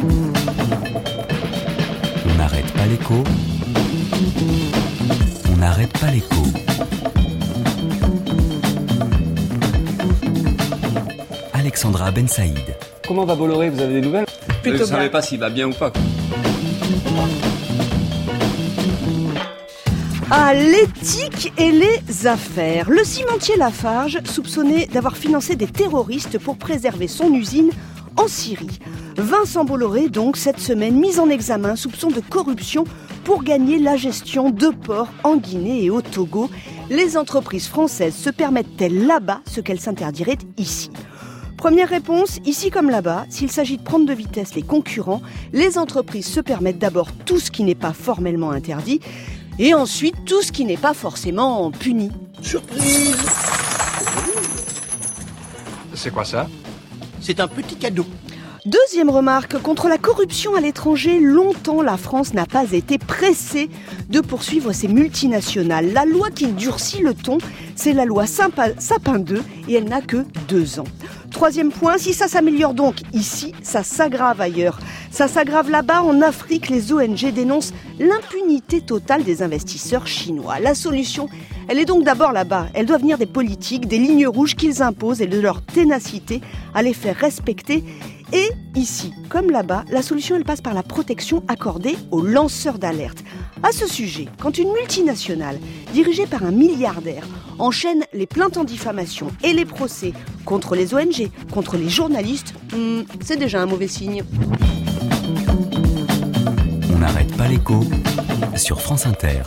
On n'arrête pas l'écho. On n'arrête pas l'écho. Alexandra Ben Saïd. Comment va Bolloré Vous avez des nouvelles? Plutôt Je ne savais pas s'il va bien ou pas. à l'éthique et les affaires. Le cimentier Lafarge, soupçonné d'avoir financé des terroristes pour préserver son usine en Syrie. Vincent Bolloré, donc, cette semaine, mis en examen, soupçon de corruption pour gagner la gestion de ports en Guinée et au Togo. Les entreprises françaises se permettent-elles là-bas ce qu'elles s'interdiraient ici? Première réponse, ici comme là-bas, s'il s'agit de prendre de vitesse les concurrents, les entreprises se permettent d'abord tout ce qui n'est pas formellement interdit et ensuite tout ce qui n'est pas forcément puni. C'est quoi ça? C'est un petit cadeau. Deuxième remarque, contre la corruption à l'étranger, longtemps la France n'a pas été pressée de poursuivre ces multinationales. La loi qui durcit le ton, c'est la loi Sapin 2 et elle n'a que deux ans. Troisième point, si ça s'améliore donc ici, ça s'aggrave ailleurs. Ça s'aggrave là-bas, en Afrique, les ONG dénoncent l'impunité totale des investisseurs chinois. La solution, elle est donc d'abord là-bas. Elle doit venir des politiques, des lignes rouges qu'ils imposent et de leur ténacité à les faire respecter. Et ici, comme là-bas, la solution, elle passe par la protection accordée aux lanceurs d'alerte. À ce sujet, quand une multinationale, dirigée par un milliardaire, enchaîne les plaintes en diffamation et les procès contre les ONG, contre les journalistes, hmm, c'est déjà un mauvais signe. On n'arrête pas l'écho sur France Inter.